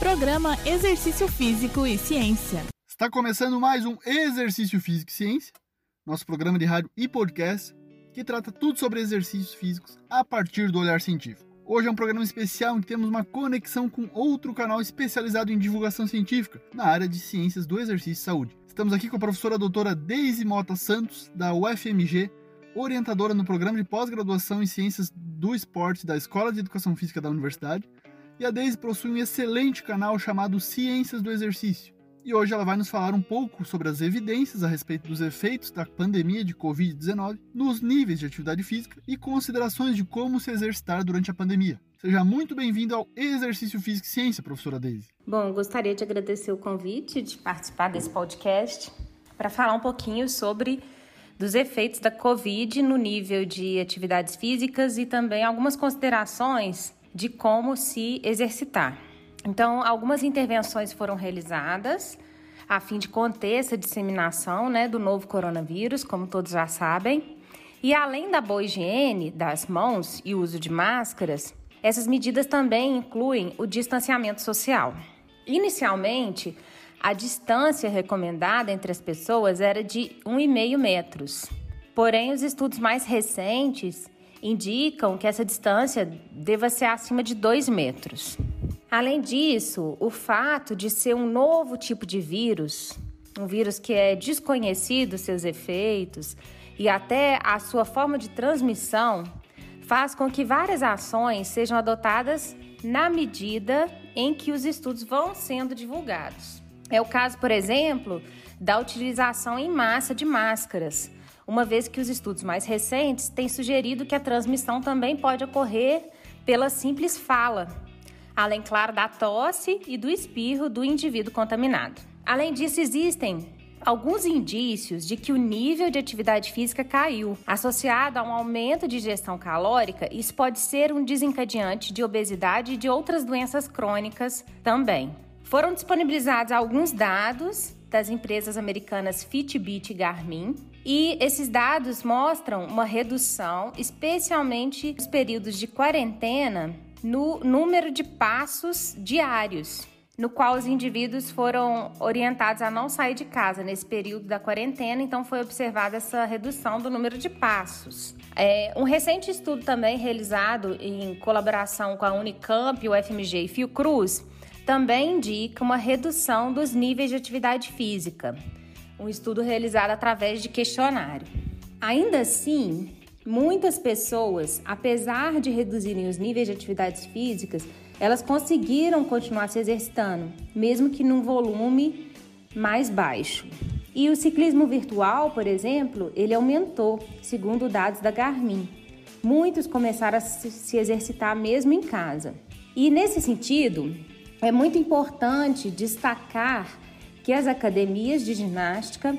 Programa Exercício Físico e Ciência. Está começando mais um Exercício Físico e Ciência, nosso programa de rádio e podcast que trata tudo sobre exercícios físicos a partir do olhar científico. Hoje é um programa especial em que temos uma conexão com outro canal especializado em divulgação científica na área de ciências do exercício e saúde. Estamos aqui com a professora doutora Deise Mota Santos, da UFMG, orientadora no programa de pós-graduação em ciências do esporte da Escola de Educação Física da Universidade, e a Deise possui um excelente canal chamado Ciências do Exercício. E hoje ela vai nos falar um pouco sobre as evidências a respeito dos efeitos da pandemia de Covid-19 nos níveis de atividade física e considerações de como se exercitar durante a pandemia. Seja muito bem-vindo ao Exercício Físico e Ciência, professora Deise. Bom, gostaria de agradecer o convite de participar desse podcast para falar um pouquinho sobre dos efeitos da Covid no nível de atividades físicas e também algumas considerações de como se exercitar. Então, algumas intervenções foram realizadas a fim de conter essa disseminação né, do novo coronavírus, como todos já sabem. E além da boa higiene das mãos e uso de máscaras, essas medidas também incluem o distanciamento social. Inicialmente, a distância recomendada entre as pessoas era de 1,5 metros. Porém, os estudos mais recentes indicam que essa distância deva ser acima de 2 metros. Além disso, o fato de ser um novo tipo de vírus, um vírus que é desconhecido seus efeitos e até a sua forma de transmissão, faz com que várias ações sejam adotadas na medida em que os estudos vão sendo divulgados. É o caso, por exemplo, da utilização em massa de máscaras, uma vez que os estudos mais recentes têm sugerido que a transmissão também pode ocorrer pela simples fala, além, claro, da tosse e do espirro do indivíduo contaminado. Além disso, existem alguns indícios de que o nível de atividade física caiu. Associado a um aumento de ingestão calórica, isso pode ser um desencadeante de obesidade e de outras doenças crônicas também. Foram disponibilizados alguns dados das empresas americanas Fitbit e Garmin e esses dados mostram uma redução, especialmente nos períodos de quarentena, no número de passos diários, no qual os indivíduos foram orientados a não sair de casa nesse período da quarentena, então foi observada essa redução do número de passos. É, um recente estudo também realizado em colaboração com a Unicamp, o FMG e Fiocruz também indica uma redução dos níveis de atividade física um estudo realizado através de questionário. Ainda assim, muitas pessoas, apesar de reduzirem os níveis de atividades físicas, elas conseguiram continuar se exercitando, mesmo que num volume mais baixo. E o ciclismo virtual, por exemplo, ele aumentou, segundo dados da Garmin. Muitos começaram a se exercitar mesmo em casa. E nesse sentido, é muito importante destacar que as academias de ginástica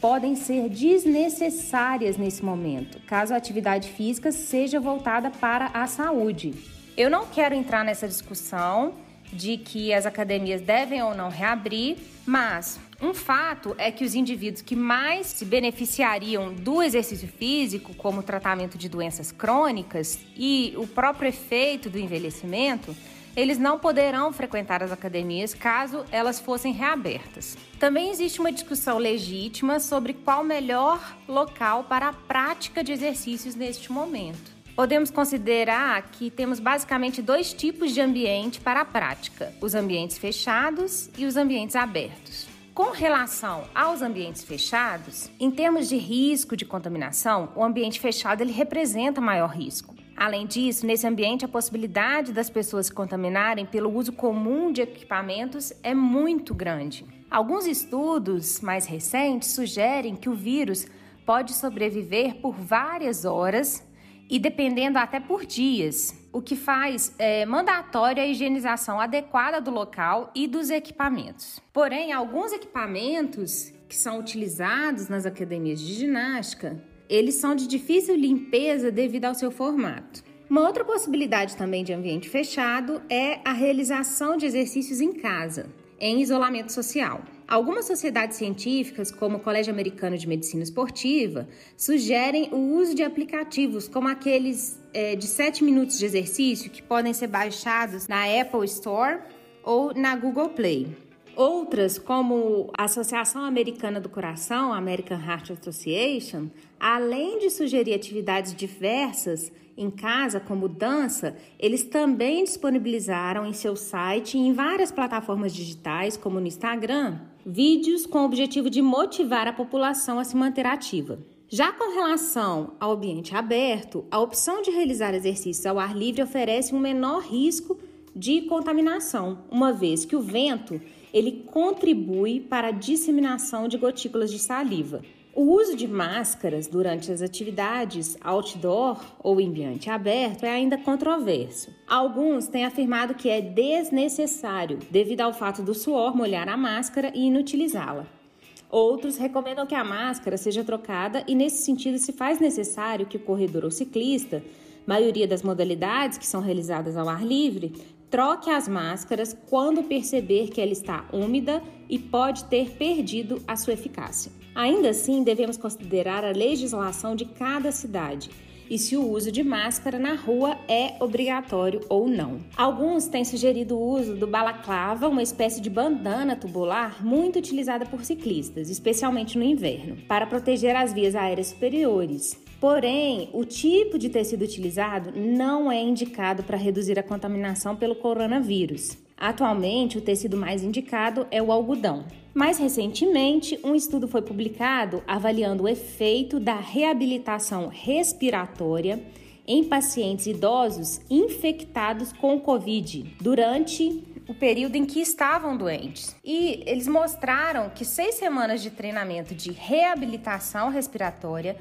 podem ser desnecessárias nesse momento, caso a atividade física seja voltada para a saúde. Eu não quero entrar nessa discussão de que as academias devem ou não reabrir, mas um fato é que os indivíduos que mais se beneficiariam do exercício físico, como tratamento de doenças crônicas e o próprio efeito do envelhecimento, eles não poderão frequentar as academias caso elas fossem reabertas. Também existe uma discussão legítima sobre qual melhor local para a prática de exercícios neste momento. Podemos considerar que temos basicamente dois tipos de ambiente para a prática: os ambientes fechados e os ambientes abertos. Com relação aos ambientes fechados, em termos de risco de contaminação, o ambiente fechado ele representa maior risco. Além disso, nesse ambiente, a possibilidade das pessoas se contaminarem pelo uso comum de equipamentos é muito grande. Alguns estudos mais recentes sugerem que o vírus pode sobreviver por várias horas e dependendo até por dias, o que faz é, mandatória a higienização adequada do local e dos equipamentos. Porém, alguns equipamentos que são utilizados nas academias de ginástica eles são de difícil limpeza devido ao seu formato. Uma outra possibilidade também de ambiente fechado é a realização de exercícios em casa, em isolamento social. Algumas sociedades científicas, como o Colégio Americano de Medicina Esportiva, sugerem o uso de aplicativos como aqueles é, de 7 minutos de exercício que podem ser baixados na Apple Store ou na Google Play. Outras, como a Associação Americana do Coração, American Heart Association, além de sugerir atividades diversas em casa, como dança, eles também disponibilizaram em seu site e em várias plataformas digitais, como no Instagram, vídeos com o objetivo de motivar a população a se manter ativa. Já com relação ao ambiente aberto, a opção de realizar exercícios ao ar livre oferece um menor risco de contaminação, uma vez que o vento ele contribui para a disseminação de gotículas de saliva. O uso de máscaras durante as atividades outdoor ou em ambiente aberto é ainda controverso. Alguns têm afirmado que é desnecessário devido ao fato do suor molhar a máscara e inutilizá-la. Outros recomendam que a máscara seja trocada e, nesse sentido, se faz necessário que o corredor ou ciclista, maioria das modalidades que são realizadas ao ar livre, troque as máscaras quando perceber que ela está úmida e pode ter perdido a sua eficácia. Ainda assim, devemos considerar a legislação de cada cidade e se o uso de máscara na rua é obrigatório ou não. Alguns têm sugerido o uso do balaclava, uma espécie de bandana tubular muito utilizada por ciclistas, especialmente no inverno, para proteger as vias aéreas superiores. Porém, o tipo de tecido utilizado não é indicado para reduzir a contaminação pelo coronavírus. Atualmente, o tecido mais indicado é o algodão. Mais recentemente, um estudo foi publicado avaliando o efeito da reabilitação respiratória em pacientes idosos infectados com Covid durante o período em que estavam doentes. E eles mostraram que seis semanas de treinamento de reabilitação respiratória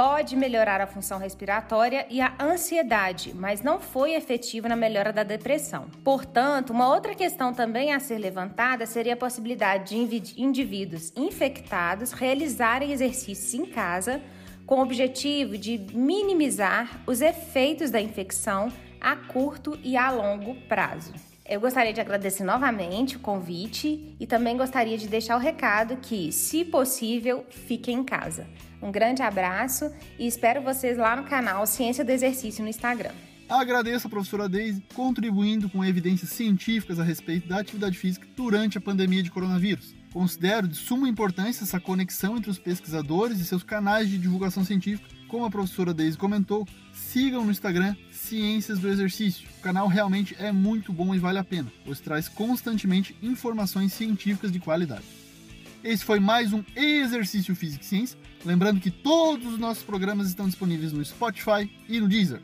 pode melhorar a função respiratória e a ansiedade, mas não foi efetivo na melhora da depressão. Portanto, uma outra questão também a ser levantada seria a possibilidade de indivíduos infectados realizarem exercícios em casa com o objetivo de minimizar os efeitos da infecção a curto e a longo prazo. Eu gostaria de agradecer novamente o convite e também gostaria de deixar o recado que, se possível, fique em casa. Um grande abraço e espero vocês lá no canal Ciência do Exercício no Instagram. Agradeço a professora Deise contribuindo com evidências científicas a respeito da atividade física durante a pandemia de coronavírus. Considero de suma importância essa conexão entre os pesquisadores e seus canais de divulgação científica. Como a professora Deise comentou, sigam no Instagram Ciências do Exercício. O canal realmente é muito bom e vale a pena, pois traz constantemente informações científicas de qualidade. Esse foi mais um Exercício Físico e Ciência. Lembrando que todos os nossos programas estão disponíveis no Spotify e no Deezer.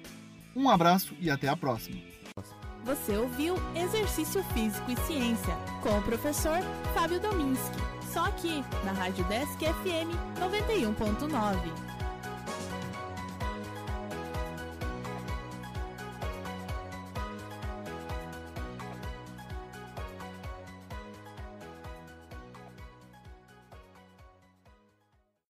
Um abraço e até a próxima. Você ouviu Exercício Físico e Ciência com o professor Fábio Dominski. Só aqui na Rádio Desk FM 91.9.